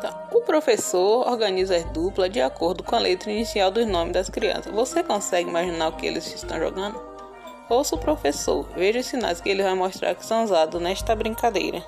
Tá. O professor organiza as duplas de acordo com a letra inicial dos nomes das crianças. Você consegue imaginar o que eles estão jogando? Ouça o professor, veja os sinais que ele vai mostrar que são usados nesta brincadeira.